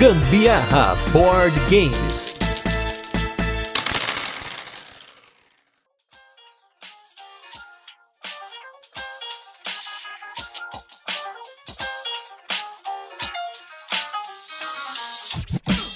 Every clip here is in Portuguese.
Gambiarra Board Games.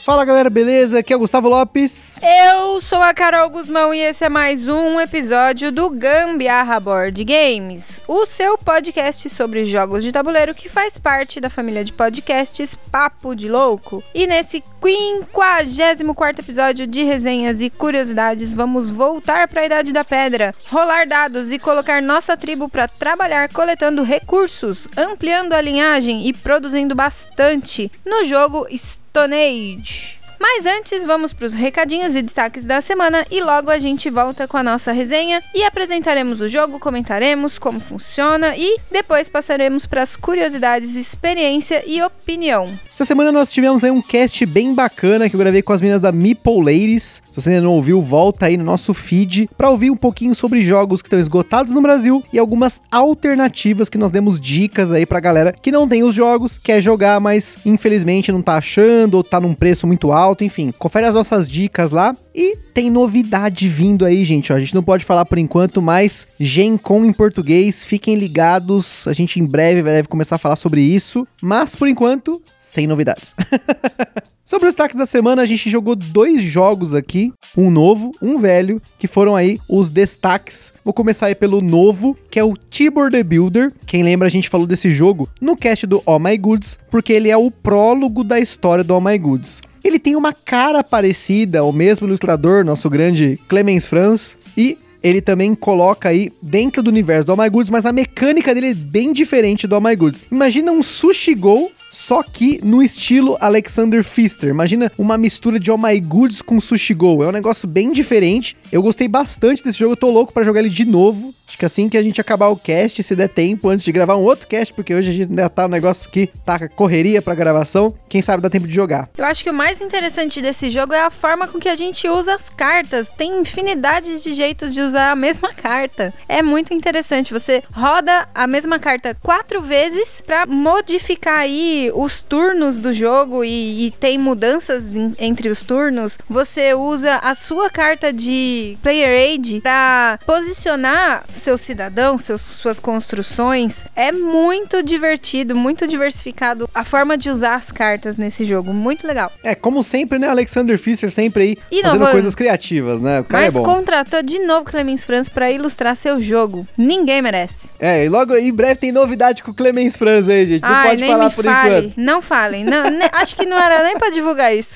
Fala galera, beleza? Aqui é o Gustavo Lopes. Eu sou a Carol Guzmão e esse é mais um episódio do Gambiarra Board Games, o seu podcast sobre jogos de tabuleiro que faz parte da família de podcasts Papo de Louco. E nesse 54 episódio de resenhas e curiosidades, vamos voltar para a Idade da Pedra, rolar dados e colocar nossa tribo para trabalhar coletando recursos, ampliando a linhagem e produzindo bastante no jogo Stone Age. Mas antes, vamos para os recadinhos e destaques da semana e logo a gente volta com a nossa resenha e apresentaremos o jogo, comentaremos como funciona e depois passaremos para as curiosidades, experiência e opinião. Essa semana nós tivemos aí um cast bem bacana que eu gravei com as meninas da Meeple Ladies. Se você ainda não ouviu, volta aí no nosso feed para ouvir um pouquinho sobre jogos que estão esgotados no Brasil e algumas alternativas que nós demos dicas aí pra galera que não tem os jogos, quer jogar, mas infelizmente não tá achando ou tá num preço muito alto, enfim. Confere as nossas dicas lá e tem novidade vindo aí, gente. Ó, a gente não pode falar por enquanto, mas Gen Con em português. Fiquem ligados. A gente em breve deve começar a falar sobre isso. Mas por enquanto, sem novidades. Sobre os destaques da semana, a gente jogou dois jogos aqui, um novo, um velho, que foram aí os destaques. Vou começar aí pelo novo, que é o Tibor the Builder. Quem lembra, a gente falou desse jogo no cast do All My Goods, porque ele é o prólogo da história do All My Goods. Ele tem uma cara parecida ao mesmo ilustrador, nosso grande Clemens Franz, e ele também coloca aí dentro do universo do All My Goods, mas a mecânica dele é bem diferente do All My Goods. Imagina um Sushi Go só que no estilo Alexander Pfister. Imagina uma mistura de Oh My Goods com Sushi Go. É um negócio bem diferente. Eu gostei bastante desse jogo, eu tô louco para jogar ele de novo. Acho que assim que a gente acabar o cast, se der tempo, antes de gravar um outro cast, porque hoje a gente ainda tá um negócio que tá correria pra gravação, quem sabe dá tempo de jogar. Eu acho que o mais interessante desse jogo é a forma com que a gente usa as cartas. Tem infinidades de jeitos de usar a mesma carta. É muito interessante. Você roda a mesma carta quatro vezes para modificar aí os turnos do jogo e, e tem mudanças em, entre os turnos. Você usa a sua carta de Player Aid para posicionar seu cidadão, seus, suas construções. É muito divertido, muito diversificado a forma de usar as cartas nesse jogo. Muito legal. É, como sempre, né? Alexander Fischer sempre aí fazendo coisas criativas, né? O cara Mas é bom. contratou de novo Clemens Franz para ilustrar seu jogo. Ninguém merece. É, e logo em breve tem novidade com o Clemens Franz aí, gente. Não Ai, pode falar por fale. enquanto. Não falem. Não, acho que não era nem para divulgar isso.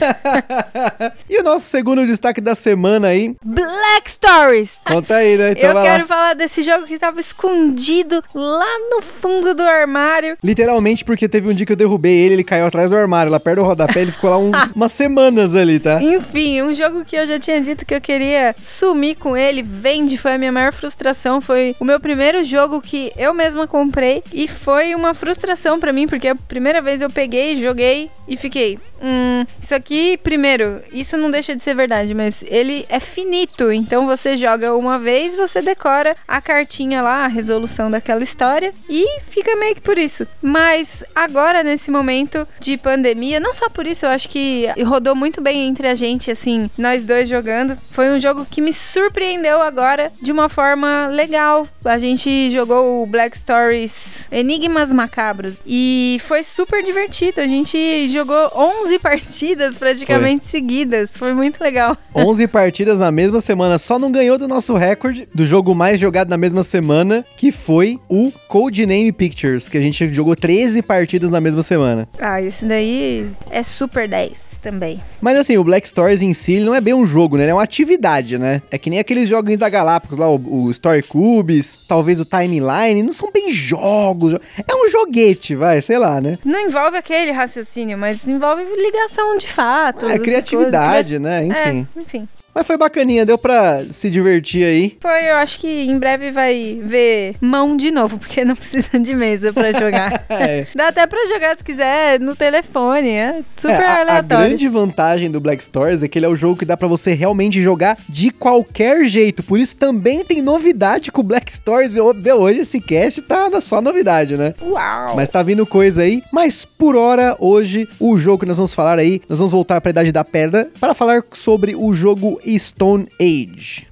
e o nosso segundo destaque da semana aí, Black Stories. conta aí, né? Então Eu quero lá. falar desse jogo que tava escondido lá no fundo do armário. Literalmente porque teve um dia que eu derrubei ele, ele caiu atrás do armário, lá perto do rodapé, ele ficou lá uns- umas semanas ali, tá? Enfim, um jogo que eu já tinha dito que eu queria sumir com ele. Vende, foi a minha maior frustração. Foi o meu primeiro jogo que eu mesma comprei. E foi uma frustração pra mim, porque a primeira vez eu peguei, joguei e fiquei. Hum, isso aqui, primeiro, isso não deixa de ser verdade, mas ele é finito. Então você joga uma vez, você decora a cartinha lá, a resolução daquela história e fica meio que por isso. Mas agora, nesse momento de pandemia, não só por isso, eu acho que rodou muito bem entre a gente, assim, nós dois jogando. Foi um jogo que me surpreendeu agora de uma forma legal. A gente jogou o Black Stories Enigmas Macabros e foi super divertido. A gente jogou 11 partidas praticamente seguidas. Foi muito legal. 11 partidas na mesma semana, só não ganhou do nosso recorde do jogo mais jogado na mesma semana, que foi o Codename Pictures, que a gente jogou 13 partidas na mesma semana. Ah, esse daí é super 10 também. Mas assim, o Black Stories em si não é bem um jogo, né? Ele é uma atividade, né? É que nem aqueles joguinhos da Galápagos lá, o, o Story Cubes, talvez o Timeline, não são bem jogos. É um joguete, vai, sei lá, né? Não envolve aquele raciocínio, mas envolve ligação de fato. É criatividade, coisas. né? Enfim. É, enfim. Mas foi bacaninha, deu pra se divertir aí. Foi, eu acho que em breve vai ver mão de novo, porque não precisa de mesa pra jogar. É. Dá até pra jogar se quiser no telefone, é super É, a- a, aleatório. grande vantagem do Black Stories é que ele é o jogo que dá pra você realmente jogar de qualquer jeito. Por isso também tem novidade com o Black Stories. Meu, hoje esse cast tá na só novidade, né? Uau! Mas tá vindo coisa aí. Mas por hora, hoje, o jogo que nós vamos falar aí, nós vamos voltar pra Idade da Pedra para falar sobre o jogo Stone Age.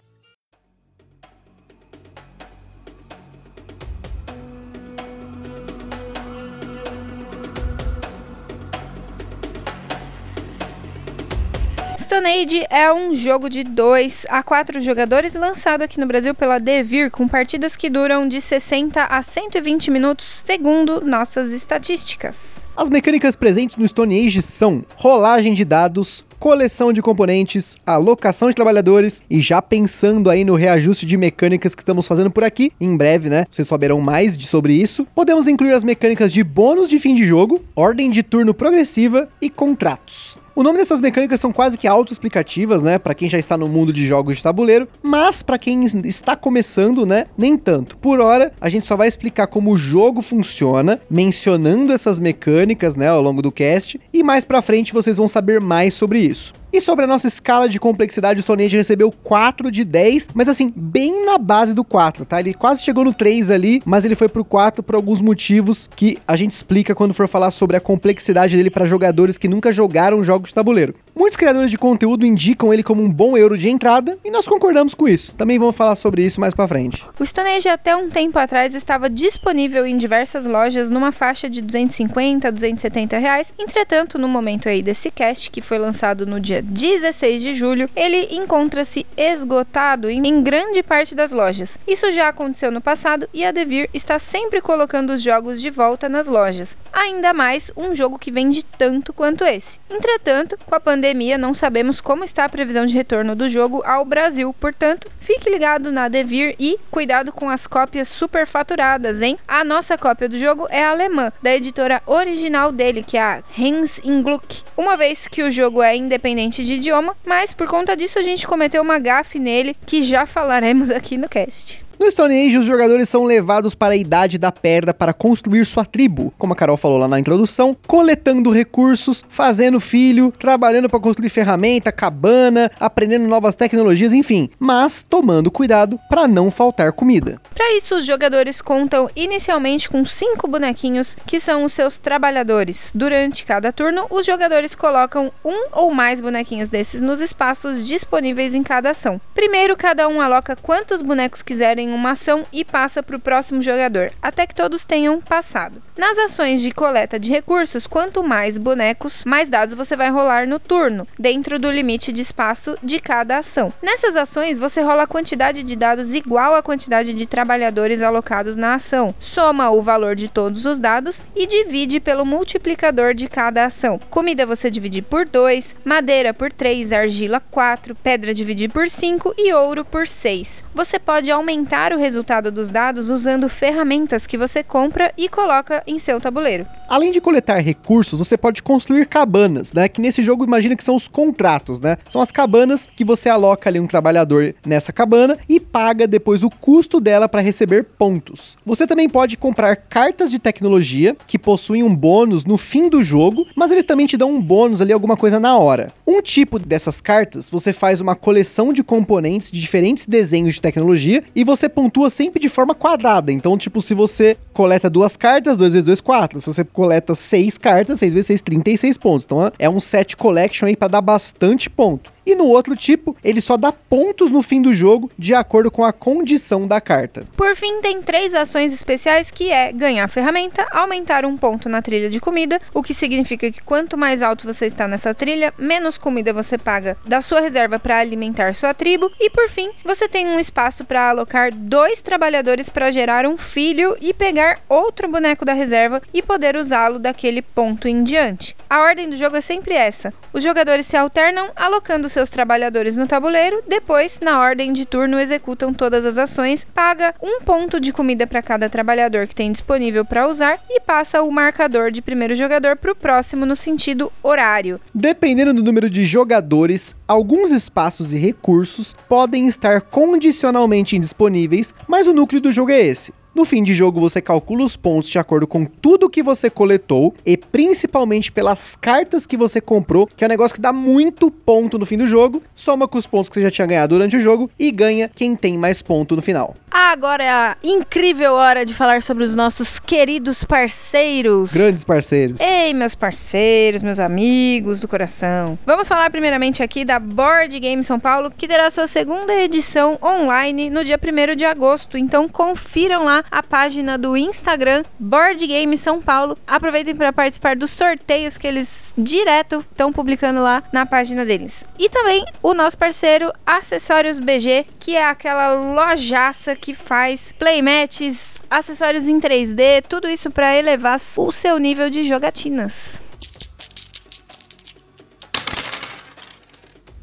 Stone Age é um jogo de 2 a 4 jogadores lançado aqui no Brasil pela Devir, com partidas que duram de 60 a 120 minutos, segundo nossas estatísticas. As mecânicas presentes no Stone Age são rolagem de dados, coleção de componentes, alocação de trabalhadores e já pensando aí no reajuste de mecânicas que estamos fazendo por aqui, em breve, né? Vocês saberão mais de, sobre isso. Podemos incluir as mecânicas de bônus de fim de jogo, ordem de turno progressiva e contratos. O nome dessas mecânicas são quase que autoexplicativas, né, Pra quem já está no mundo de jogos de tabuleiro, mas pra quem está começando, né, nem tanto. Por hora, a gente só vai explicar como o jogo funciona, mencionando essas mecânicas, né, ao longo do cast, e mais pra frente vocês vão saber mais sobre isso. E sobre a nossa escala de complexidade, o Stone Age recebeu 4 de 10, mas assim, bem na base do 4, tá? Ele quase chegou no 3 ali, mas ele foi pro 4 por alguns motivos que a gente explica quando for falar sobre a complexidade dele para jogadores que nunca jogaram jogos de tabuleiro. Muitos criadores de conteúdo indicam ele como um bom euro de entrada, e nós concordamos com isso. Também vamos falar sobre isso mais pra frente. O Stone Age até um tempo atrás estava disponível em diversas lojas numa faixa de 250 a 270 reais. Entretanto, no momento aí desse cast, que foi lançado no dia 16 de julho, ele encontra-se esgotado em grande parte das lojas. Isso já aconteceu no passado e a Devir está sempre colocando os jogos de volta nas lojas. Ainda mais um jogo que vende tanto quanto esse. Entretanto, com a pandemia, não sabemos como está a previsão de retorno do jogo ao Brasil. Portanto, fique ligado na Devir e cuidado com as cópias superfaturadas, hein? A nossa cópia do jogo é alemã, da editora original dele, que é a Hans in Gluck. Uma vez que o jogo é independente de idioma, mas por conta disso a gente cometeu uma gafe nele que já falaremos aqui no cast. No Stone Age, os jogadores são levados para a Idade da Pedra para construir sua tribo, como a Carol falou lá na introdução, coletando recursos, fazendo filho, trabalhando para construir ferramenta, cabana, aprendendo novas tecnologias, enfim, mas tomando cuidado para não faltar comida. Para isso, os jogadores contam inicialmente com cinco bonequinhos que são os seus trabalhadores. Durante cada turno, os jogadores colocam um ou mais bonequinhos desses nos espaços disponíveis em cada ação. Primeiro, cada um aloca quantos bonecos quiserem uma ação e passa para o próximo jogador, até que todos tenham passado. Nas ações de coleta de recursos, quanto mais bonecos, mais dados você vai rolar no turno, dentro do limite de espaço de cada ação. Nessas ações, você rola a quantidade de dados igual à quantidade de trabalhadores alocados na ação, soma o valor de todos os dados e divide pelo multiplicador de cada ação. Comida você divide por 2, madeira por 3, argila 4, pedra dividir por 5 e ouro por 6. Você pode aumentar o resultado dos dados usando ferramentas que você compra e coloca em seu tabuleiro. Além de coletar recursos, você pode construir cabanas, né? Que nesse jogo imagina que são os contratos, né? São as cabanas que você aloca ali um trabalhador nessa cabana e paga depois o custo dela para receber pontos. Você também pode comprar cartas de tecnologia que possuem um bônus no fim do jogo, mas eles também te dão um bônus ali, alguma coisa na hora. Um tipo dessas cartas, você faz uma coleção de componentes de diferentes desenhos de tecnologia e você pontua sempre de forma quadrada. Então, tipo, se você coleta duas cartas, 2 vezes 2, 4. Se você coleta seis cartas, 6 vezes 6, 36 pontos. Então é um set collection aí para dar bastante ponto. E no outro tipo, ele só dá pontos no fim do jogo de acordo com a condição da carta. Por fim, tem três ações especiais que é ganhar ferramenta, aumentar um ponto na trilha de comida, o que significa que quanto mais alto você está nessa trilha, menos comida você paga da sua reserva para alimentar sua tribo. E por fim, você tem um espaço para alocar dois trabalhadores para gerar um filho e pegar outro boneco da reserva e poder usá-lo daquele ponto em diante. A ordem do jogo é sempre essa: os jogadores se alternam alocando seus trabalhadores no tabuleiro, depois, na ordem de turno, executam todas as ações, paga um ponto de comida para cada trabalhador que tem disponível para usar e passa o marcador de primeiro jogador para o próximo no sentido horário. Dependendo do número de jogadores, alguns espaços e recursos podem estar condicionalmente indisponíveis, mas o núcleo do jogo é esse. No fim de jogo, você calcula os pontos de acordo com tudo que você coletou e principalmente pelas cartas que você comprou, que é um negócio que dá muito ponto no fim do jogo, soma com os pontos que você já tinha ganhado durante o jogo e ganha quem tem mais ponto no final. Agora é a incrível hora de falar sobre os nossos queridos parceiros. Grandes parceiros. Ei, meus parceiros, meus amigos do coração. Vamos falar primeiramente aqui da Board Game São Paulo, que terá sua segunda edição online no dia 1 de agosto. Então confiram lá a página do Instagram Board Game São Paulo. Aproveitem para participar dos sorteios que eles direto estão publicando lá na página deles. E também o nosso parceiro Acessórios BG, que é aquela lojaça que faz playmats, acessórios em 3D, tudo isso para elevar o seu nível de jogatinas.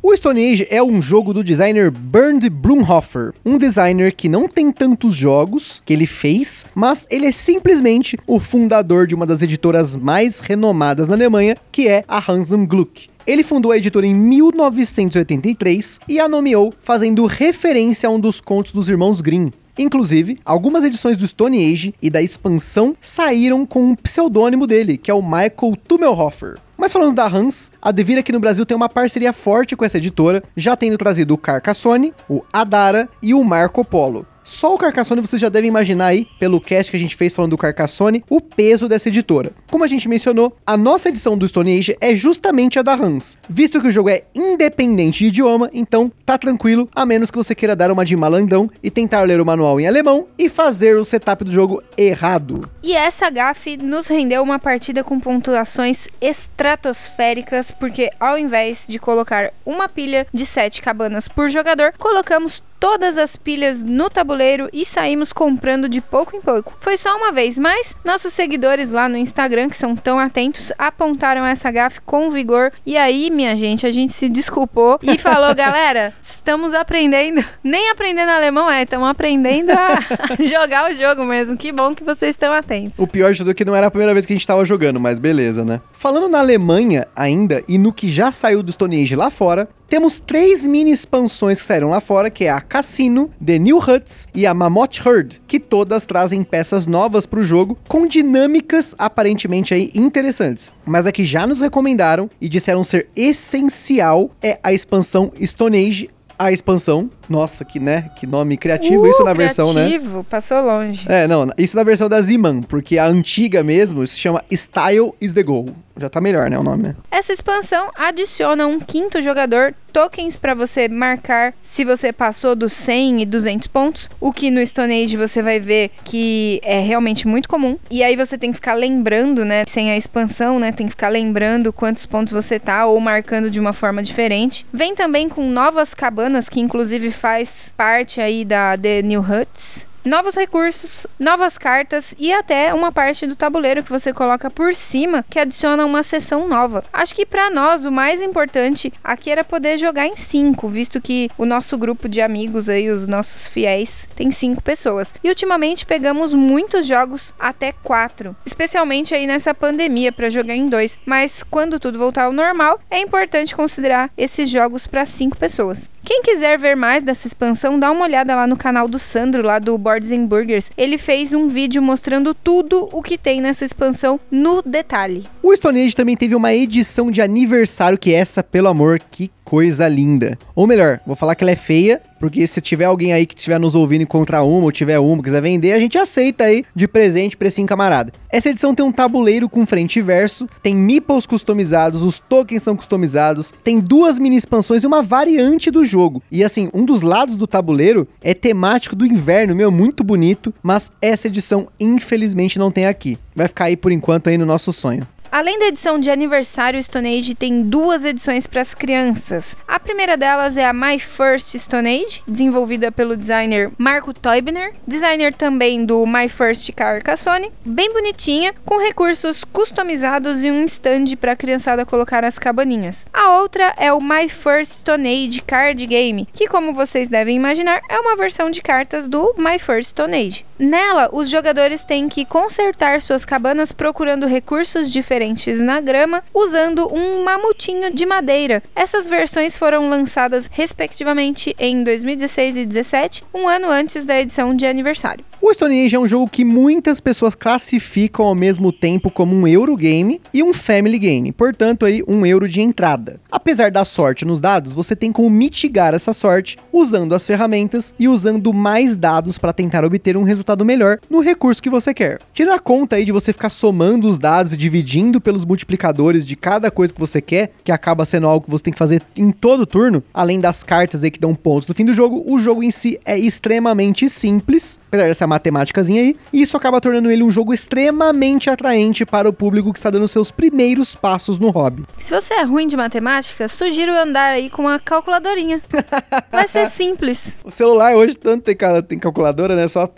O Stone Age é um jogo do designer Bernd Blumhofer, um designer que não tem tantos jogos que ele fez, mas ele é simplesmente o fundador de uma das editoras mais renomadas na Alemanha, que é a Hansen Gluck. Ele fundou a editora em 1983 e a nomeou fazendo referência a um dos contos dos irmãos Grimm. Inclusive, algumas edições do Stone Age e da expansão saíram com um pseudônimo dele, que é o Michael Tummelhofer. Mas falando da Hans, a Devir aqui no Brasil tem uma parceria forte com essa editora, já tendo trazido o Carcassonne, o Adara e o Marco Polo. Só o Carcassonne vocês já devem imaginar aí, pelo cast que a gente fez falando do Carcassonne, o peso dessa editora. Como a gente mencionou, a nossa edição do Stone Age é justamente a da Hans. Visto que o jogo é independente de idioma, então tá tranquilo, a menos que você queira dar uma de malandão e tentar ler o manual em alemão e fazer o setup do jogo errado. E essa gafe nos rendeu uma partida com pontuações estratosféricas, porque ao invés de colocar uma pilha de 7 cabanas por jogador, colocamos todas as pilhas no tabuleiro e saímos comprando de pouco em pouco. Foi só uma vez, mas nossos seguidores lá no Instagram, que são tão atentos, apontaram essa gafe com vigor. E aí, minha gente, a gente se desculpou e falou: galera, estamos aprendendo. Nem aprendendo alemão é, estamos aprendendo a jogar o jogo mesmo. Que bom que vocês estão atentos. O pior de tudo é que não era a primeira vez que a gente tava jogando, mas beleza, né? Falando na Alemanha ainda e no que já saiu do Stone Age lá fora, temos três mini expansões que saíram lá fora, que é a Cassino, The New Huts e a Mammoth Herd, que todas trazem peças novas para o jogo, com dinâmicas aparentemente aí interessantes. Mas a que já nos recomendaram e disseram ser essencial é a expansão Stone Age a expansão. Nossa, que né, que nome criativo Uh, isso na versão, né? criativo, passou longe. É, não, isso na versão da Ziman, porque a antiga mesmo se chama Style is the Goal. Já tá melhor, né, o nome, né? Essa expansão adiciona um quinto jogador, tokens para você marcar se você passou dos 100 e 200 pontos, o que no Stone Age você vai ver que é realmente muito comum. E aí você tem que ficar lembrando, né, sem a expansão, né, tem que ficar lembrando quantos pontos você tá ou marcando de uma forma diferente. Vem também com novas cabanas que inclusive faz parte aí da The New Huts novos recursos, novas cartas e até uma parte do tabuleiro que você coloca por cima que adiciona uma seção nova. Acho que para nós o mais importante aqui era poder jogar em cinco, visto que o nosso grupo de amigos aí, os nossos fiéis, tem cinco pessoas. E ultimamente pegamos muitos jogos até quatro, especialmente aí nessa pandemia para jogar em dois. Mas quando tudo voltar ao normal, é importante considerar esses jogos para cinco pessoas. Quem quiser ver mais dessa expansão, dá uma olhada lá no canal do Sandro, lá do Boards and Burgers. Ele fez um vídeo mostrando tudo o que tem nessa expansão no detalhe. O Stone Age também teve uma edição de aniversário que essa, pelo amor, que coisa linda. Ou melhor, vou falar que ela é feia, porque se tiver alguém aí que estiver nos ouvindo e encontrar uma, ou tiver uma, quiser vender, a gente aceita aí de presente pra esse camarada. Essa edição tem um tabuleiro com frente e verso, tem meeples customizados, os tokens são customizados, tem duas mini expansões e uma variante do jogo. E assim, um dos lados do tabuleiro é temático do inverno, meu, muito bonito, mas essa edição infelizmente não tem aqui. Vai ficar aí por enquanto aí no nosso sonho. Além da edição de aniversário, Stone Age tem duas edições para as crianças. A primeira delas é a My First Stone Age, desenvolvida pelo designer Marco Teubner, designer também do My First Carcassonne, bem bonitinha, com recursos customizados e um stand para a criançada colocar as cabaninhas. A outra é o My First Stone Age Card Game, que como vocês devem imaginar, é uma versão de cartas do My First Stone Age. Nela, os jogadores têm que consertar suas cabanas procurando recursos diferentes na grama, usando um mamutinho de madeira. Essas versões foram lançadas respectivamente em 2016 e 2017, um ano antes da edição de aniversário. O Stone Age é um jogo que muitas pessoas classificam ao mesmo tempo como um Eurogame e um Family Game, portanto aí um euro de entrada. Apesar da sorte nos dados, você tem como mitigar essa sorte usando as ferramentas e usando mais dados para tentar obter um resultado melhor no recurso que você quer. Tira a conta aí de você ficar somando os dados e dividindo pelos multiplicadores de cada coisa que você quer, que acaba sendo algo que você tem que fazer em todo turno, além das cartas aí que dão pontos no fim do jogo, o jogo em si é extremamente simples, apesar dessa matemáticazinha aí, e isso acaba tornando ele um jogo extremamente atraente para o público que está dando seus primeiros passos no hobby. Se você é ruim de matemática, sugiro andar aí com uma calculadorinha. Vai ser simples. O celular hoje tanto tem, tem calculadora, né? Só.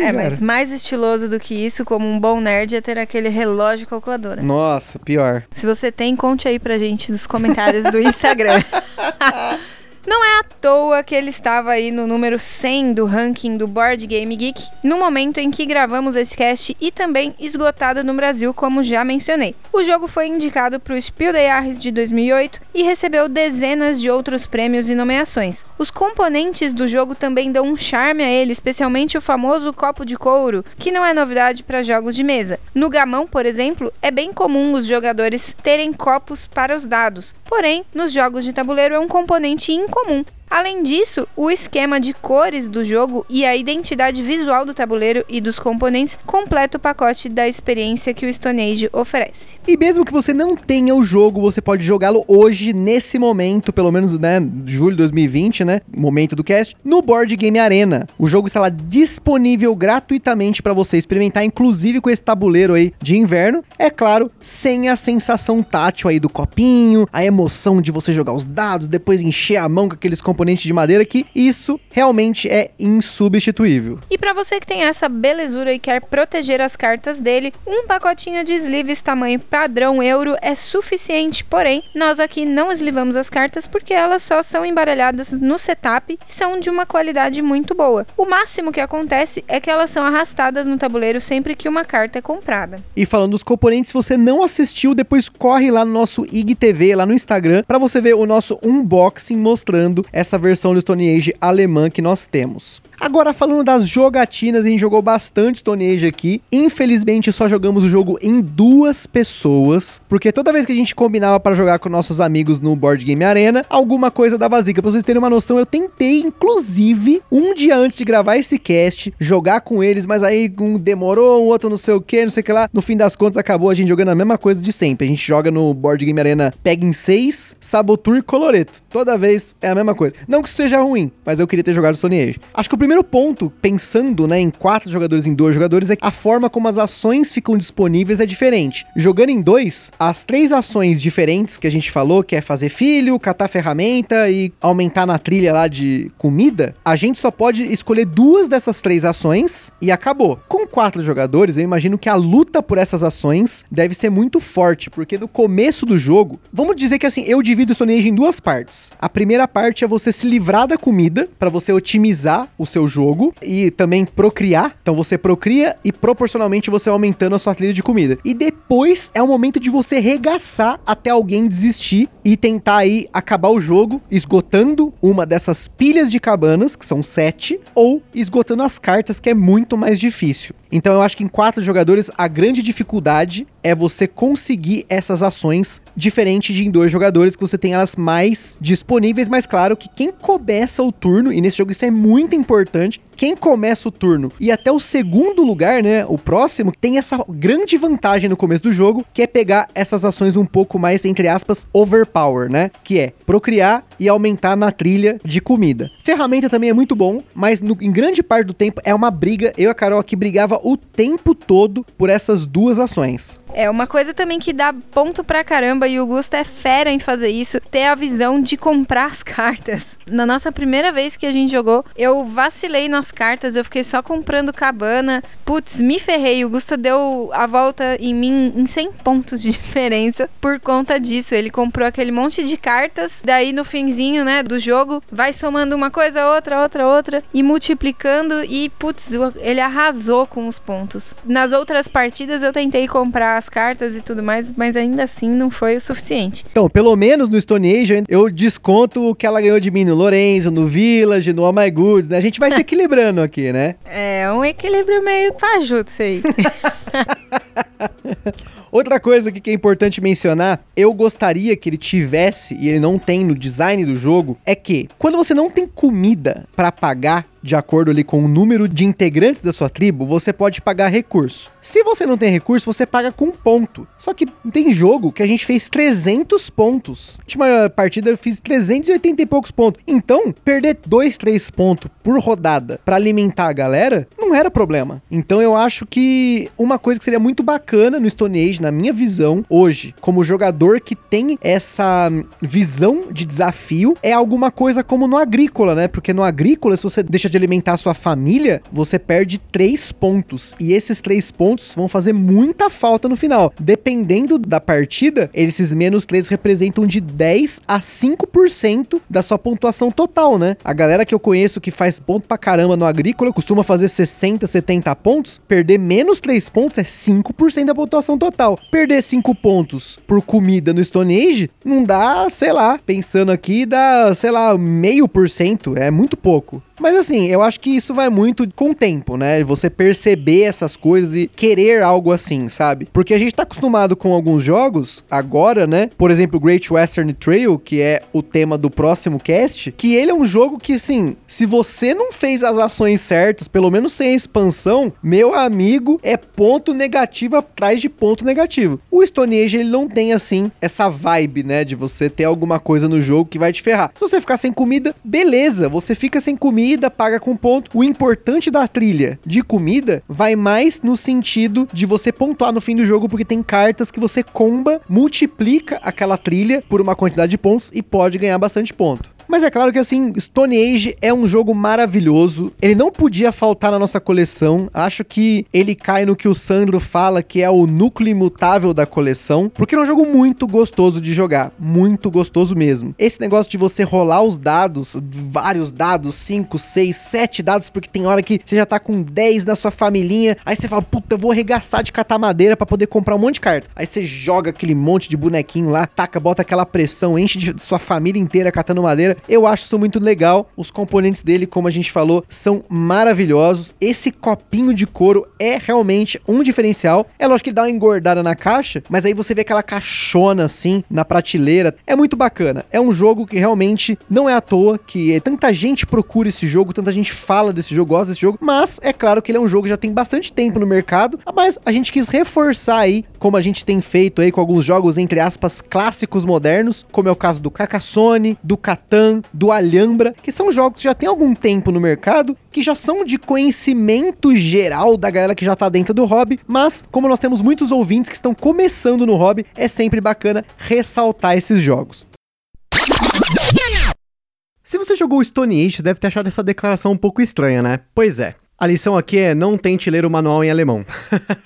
É, mas mais estiloso do que isso, como um bom nerd, é ter aquele relógio calculadora. Nossa, pior. Se você tem, conte aí pra gente nos comentários do Instagram. Não é à toa que ele estava aí no número 100 do ranking do Board Game Geek no momento em que gravamos esse cast e também esgotado no Brasil, como já mencionei. O jogo foi indicado para o Spiel des Jahres de 2008 e recebeu dezenas de outros prêmios e nomeações. Os componentes do jogo também dão um charme a ele, especialmente o famoso copo de couro, que não é novidade para jogos de mesa. No gamão, por exemplo, é bem comum os jogadores terem copos para os dados, porém, nos jogos de tabuleiro é um componente incomum comum. Além disso, o esquema de cores do jogo e a identidade visual do tabuleiro e dos componentes completa o pacote da experiência que o Stone Age oferece. E mesmo que você não tenha o jogo, você pode jogá-lo hoje, nesse momento, pelo menos, né, julho de 2020, né, momento do cast, no Board Game Arena. O jogo está lá disponível gratuitamente para você experimentar, inclusive com esse tabuleiro aí de inverno. É claro, sem a sensação tátil aí do copinho, a emoção de você jogar os dados, depois encher a mão com aqueles componentes componente de madeira que isso realmente é insubstituível. E para você que tem essa belezura e quer proteger as cartas dele, um pacotinho de sleeves tamanho padrão euro é suficiente, porém, nós aqui não eslivamos as cartas porque elas só são embaralhadas no setup e são de uma qualidade muito boa. O máximo que acontece é que elas são arrastadas no tabuleiro sempre que uma carta é comprada. E falando dos componentes, se você não assistiu, depois corre lá no nosso IGTV, lá no Instagram, para você ver o nosso unboxing mostrando essa essa versão do Stone Age alemã que nós temos. Agora, falando das jogatinas, a gente jogou bastante Stone Age aqui. Infelizmente, só jogamos o jogo em duas pessoas, porque toda vez que a gente combinava para jogar com nossos amigos no Board Game Arena, alguma coisa dava zica. Pra vocês terem uma noção, eu tentei, inclusive, um dia antes de gravar esse cast, jogar com eles, mas aí um demorou, um outro não sei o que, não sei o que lá. No fim das contas, acabou a gente jogando a mesma coisa de sempre. A gente joga no Board Game Arena Peg em 6, Sabotur e Coloreto. Toda vez é a mesma coisa. Não que isso seja ruim, mas eu queria ter jogado Stone Age. Acho que o primeiro ponto, pensando né, em quatro jogadores em dois jogadores, é a forma como as ações ficam disponíveis é diferente. Jogando em dois, as três ações diferentes que a gente falou, que é fazer filho, catar ferramenta e aumentar na trilha lá de comida, a gente só pode escolher duas dessas três ações e acabou. Com quatro jogadores, eu imagino que a luta por essas ações deve ser muito forte, porque no começo do jogo, vamos dizer que assim, eu divido o Stone em duas partes. A primeira parte é você se livrar da comida para você otimizar o seu jogo e também procriar. Então você procria e proporcionalmente você aumentando a sua trilha de comida. E depois é o momento de você regaçar até alguém desistir e tentar aí acabar o jogo esgotando uma dessas pilhas de cabanas, que são sete, ou esgotando as cartas, que é muito mais difícil. Então eu acho que em quatro jogadores a grande dificuldade é você conseguir essas ações diferente de em dois jogadores que você tem elas mais disponíveis, mas claro que quem começa o turno, e nesse jogo isso é muito importante, quem começa o turno e até o segundo lugar, né, o próximo, tem essa grande vantagem no começo do jogo, que é pegar essas ações um pouco mais, entre aspas, overpower, né, que é procriar e aumentar na trilha de comida. Ferramenta também é muito bom, mas no, em grande parte do tempo é uma briga. Eu e a Carol aqui brigava o tempo todo por essas duas ações. É uma coisa também que dá ponto pra caramba e o Gusto é fera em fazer isso, ter a visão de comprar as cartas. Na nossa primeira vez que a gente jogou, eu vacilei nas cartas, eu fiquei só comprando cabana. Putz, me ferrei. O Gusta deu a volta em mim em 100 pontos de diferença por conta disso. Ele comprou aquele monte de cartas, daí no finzinho, né, do jogo, vai somando uma coisa, outra, outra, outra e multiplicando e putz, ele arrasou com os pontos. Nas outras partidas eu tentei comprar as cartas e tudo mais, mas ainda assim não foi o suficiente. Então, pelo menos no Stone Age eu desconto o que ela ganhou de mim no Lorenzo, no Village, no All My Goods, né? A gente vai se equilibrando aqui, né? É um equilíbrio meio fajuto isso aí. Outra coisa que é importante mencionar, eu gostaria que ele tivesse, e ele não tem no design do jogo, é que quando você não tem comida para pagar de acordo ali com o número de integrantes da sua tribo, você pode pagar recurso. Se você não tem recurso, você paga com ponto. Só que tem jogo que a gente fez 300 pontos. Na última partida eu fiz 380 e poucos pontos. Então, perder 2, 3 pontos por rodada para alimentar a galera não era problema. Então eu acho que uma coisa que seria muito bacana no Stone Age, na minha visão, hoje, como jogador que tem essa visão de desafio, é alguma coisa como no agrícola, né? Porque no agrícola, se você deixa de alimentar a sua família, você perde 3 pontos. E esses 3 pontos vão fazer muita falta no final. Dependendo da partida, esses menos 3 representam de 10 a 5% da sua pontuação total, né? A galera que eu conheço que faz ponto pra caramba no agrícola costuma fazer 60, 70 pontos. Perder menos 3 pontos é 5% da pontuação total. Perder 5 pontos por comida no Stone Age não dá, sei lá, pensando aqui, dá, sei lá, meio por cento. É muito pouco. Mas assim, eu acho que isso vai muito com o tempo, né? Você perceber essas coisas e querer algo assim, sabe? Porque a gente tá acostumado com alguns jogos agora, né? Por exemplo, Great Western Trail, que é o tema do próximo cast, que ele é um jogo que, assim, se você não fez as ações certas, pelo menos sem a expansão, meu amigo, é ponto negativo atrás de ponto negativo. O Stone Age, ele não tem, assim, essa vibe, né? De você ter alguma coisa no jogo que vai te ferrar. Se você ficar sem comida, beleza, você fica sem comida comida, paga com ponto. O importante da trilha de comida vai mais no sentido de você pontuar no fim do jogo, porque tem cartas que você comba, multiplica aquela trilha por uma quantidade de pontos e pode ganhar bastante ponto. Mas é claro que assim, Stone Age é um jogo maravilhoso. Ele não podia faltar na nossa coleção. Acho que ele cai no que o Sandro fala que é o núcleo imutável da coleção, porque é um jogo muito gostoso de jogar, muito gostoso mesmo. Esse negócio de você rolar os dados, vários dados, 5, 6, 7 dados, porque tem hora que você já tá com 10 na sua familhinha, aí você fala, puta, eu vou arregaçar de catar madeira para poder comprar um monte de carta. Aí você joga aquele monte de bonequinho lá, taca, bota aquela pressão, enche de sua família inteira catando madeira. Eu acho isso muito legal. Os componentes dele, como a gente falou, são maravilhosos. Esse copinho de couro é realmente um diferencial. É lógico que dá uma engordada na caixa, mas aí você vê aquela caixona assim na prateleira. É muito bacana. É um jogo que realmente não é à toa que tanta gente procura esse jogo, tanta gente fala desse jogo, gosta desse jogo, mas é claro que ele é um jogo que já tem bastante tempo no mercado, mas a gente quis reforçar aí, como a gente tem feito aí com alguns jogos entre aspas clássicos modernos, como é o caso do Carcassonne, do Catan, do Alhambra, que são jogos que já tem algum tempo no mercado, que já são de conhecimento geral da galera que já tá dentro do hobby, mas como nós temos muitos ouvintes que estão começando no hobby, é sempre bacana ressaltar esses jogos. Se você jogou Stone Age, deve ter achado essa declaração um pouco estranha, né? Pois é. A lição aqui é não tente ler o manual em alemão.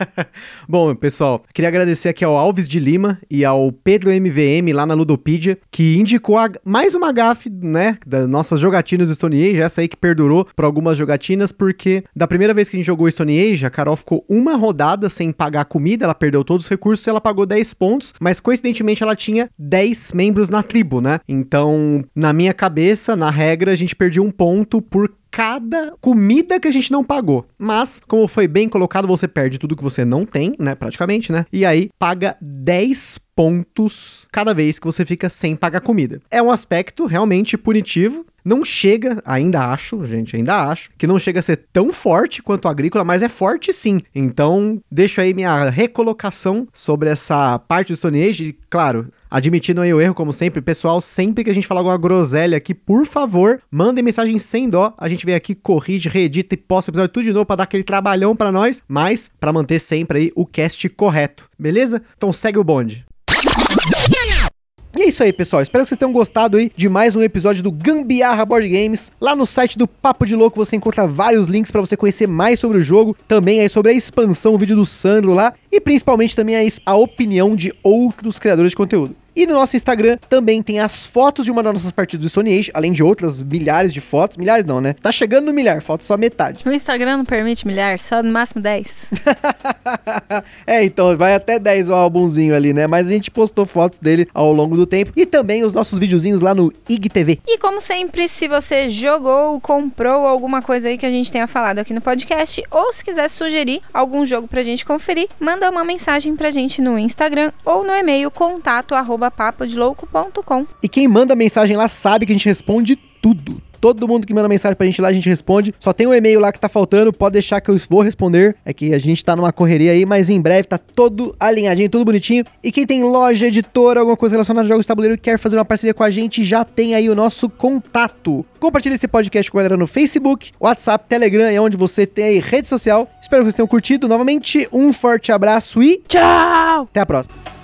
Bom, pessoal, queria agradecer aqui ao Alves de Lima e ao Pedro MVM lá na Ludopedia, que indicou a, mais uma gafe, né, das nossas jogatinas do Stone Age, essa aí que perdurou por algumas jogatinas, porque da primeira vez que a gente jogou Stone Age, a Carol ficou uma rodada sem pagar comida, ela perdeu todos os recursos, ela pagou 10 pontos, mas coincidentemente ela tinha 10 membros na tribo, né? Então, na minha cabeça, na regra, a gente perdia um ponto por cada comida que a gente não pagou. Mas, como foi bem colocado, você perde tudo que você não tem, né? Praticamente, né? E aí paga 10 pontos cada vez que você fica sem pagar comida. É um aspecto realmente punitivo, não chega, ainda acho, gente, ainda acho, que não chega a ser tão forte quanto a agrícola, mas é forte sim. Então, deixo aí minha recolocação sobre essa parte do Stone Age. E, claro, Admitindo aí o erro, como sempre, pessoal, sempre que a gente falar alguma groselha aqui, por favor, mandem mensagem sem dó. A gente vem aqui, corrige, reedita e posta o episódio tudo de novo pra dar aquele trabalhão pra nós, mas pra manter sempre aí o cast correto, beleza? Então segue o bonde. E é isso aí, pessoal. Espero que vocês tenham gostado aí de mais um episódio do Gambiarra Board Games. Lá no site do Papo de Louco você encontra vários links para você conhecer mais sobre o jogo, também aí sobre a expansão, o vídeo do Sandro lá e principalmente também a, a opinião de outros criadores de conteúdo. E no nosso Instagram também tem as fotos de uma das nossas partidas do Stone Age, além de outras milhares de fotos. Milhares não, né? Tá chegando no milhar, falta só metade. O Instagram não permite milhar, só no máximo 10. é, então vai até 10 o álbumzinho ali, né? Mas a gente postou fotos dele ao longo do tempo. E também os nossos videozinhos lá no IGTV. E como sempre, se você jogou, comprou alguma coisa aí que a gente tenha falado aqui no podcast, ou se quiser sugerir algum jogo pra gente conferir, manda uma mensagem pra gente no Instagram ou no e-mail contato arroba papodelouco.com. E quem manda mensagem lá sabe que a gente responde tudo. Todo mundo que manda mensagem pra gente lá, a gente responde. Só tem um e-mail lá que tá faltando, pode deixar que eu vou responder. É que a gente tá numa correria aí, mas em breve tá todo alinhadinho, tudo bonitinho. E quem tem loja, editora, alguma coisa relacionada a jogos de tabuleiro e quer fazer uma parceria com a gente, já tem aí o nosso contato. Compartilhe esse podcast com a galera no Facebook, WhatsApp, Telegram, é onde você tem aí rede social. Espero que vocês tenham curtido. Novamente, um forte abraço e Tchau! até a próxima.